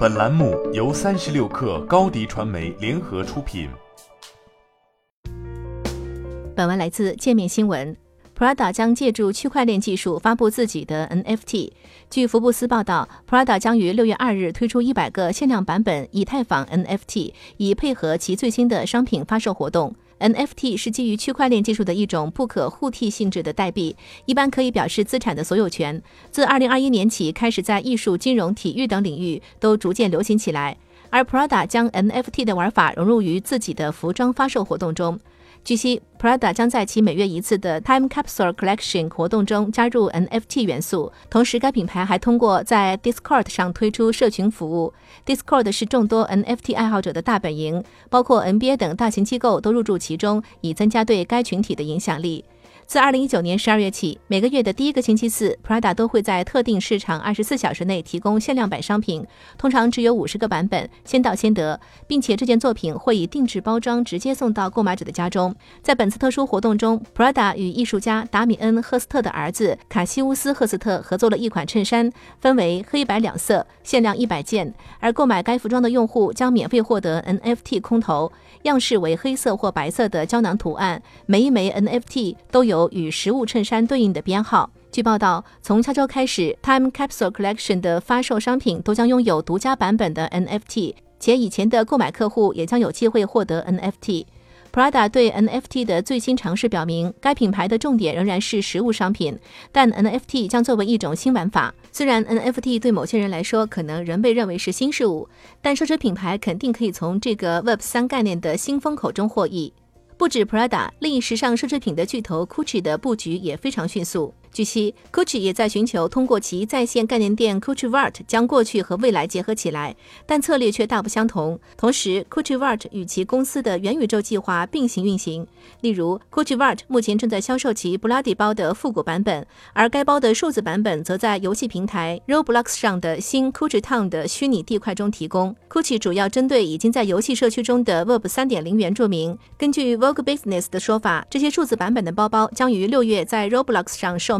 本栏目由三十六氪高低传媒联合出品。本文来自界面新闻。Prada 将借助区块链技术发布自己的 NFT。据福布斯报道，Prada 将于六月二日推出一百个限量版本以太坊 NFT，以配合其最新的商品发售活动。NFT 是基于区块链技术的一种不可互替性质的代币，一般可以表示资产的所有权。自2021年起，开始在艺术、金融、体育等领域都逐渐流行起来。而 Prada 将 NFT 的玩法融入于自己的服装发售活动中。据悉，Prada 将在其每月一次的 Time Capsule Collection 活动中加入 NFT 元素。同时，该品牌还通过在 Discord 上推出社群服务。Discord 是众多 NFT 爱好者的大本营，包括 NBA 等大型机构都入驻其中，以增加对该群体的影响力。自二零一九年十二月起，每个月的第一个星期四，Prada 都会在特定市场二十四小时内提供限量版商品，通常只有五十个版本，先到先得，并且这件作品会以定制包装直接送到购买者的家中。在本次特殊活动中，Prada 与艺术家达米恩·赫斯特的儿子卡西乌斯·赫斯特合作了一款衬衫，分为黑白两色，限量一百件。而购买该服装的用户将免费获得 NFT 空投，样式为黑色或白色的胶囊图案，每一枚 NFT 都有。与实物衬衫对应的编号。据报道，从下周开始，Time Capsule Collection 的发售商品都将拥有独家版本的 NFT，且以前的购买客户也将有机会获得 NFT。Prada 对 NFT 的最新尝试表明，该品牌的重点仍然是实物商品，但 NFT 将作为一种新玩法。虽然 NFT 对某些人来说可能仍被认为是新事物，但奢侈品牌肯定可以从这个 Web 三概念的新风口中获益。不止 Prada，另一时尚奢侈品的巨头 Gucci 的布局也非常迅速。据悉，Gucci 也在寻求通过其在线概念店 Gucci Vault 将过去和未来结合起来，但策略却大不相同。同时，Gucci Vault 与其公司的元宇宙计划并行运行。例如，Gucci Vault 目前正在销售其 Bloody 包的复古版本，而该包的数字版本则在游戏平台 Roblox 上的新 Gucci Town 的虚拟地块中提供。Gucci 主要针对已经在游戏社区中的 Web 3.0原住民。根据 Vogue Business 的说法，这些数字版本的包包将于六月在 Roblox 上售。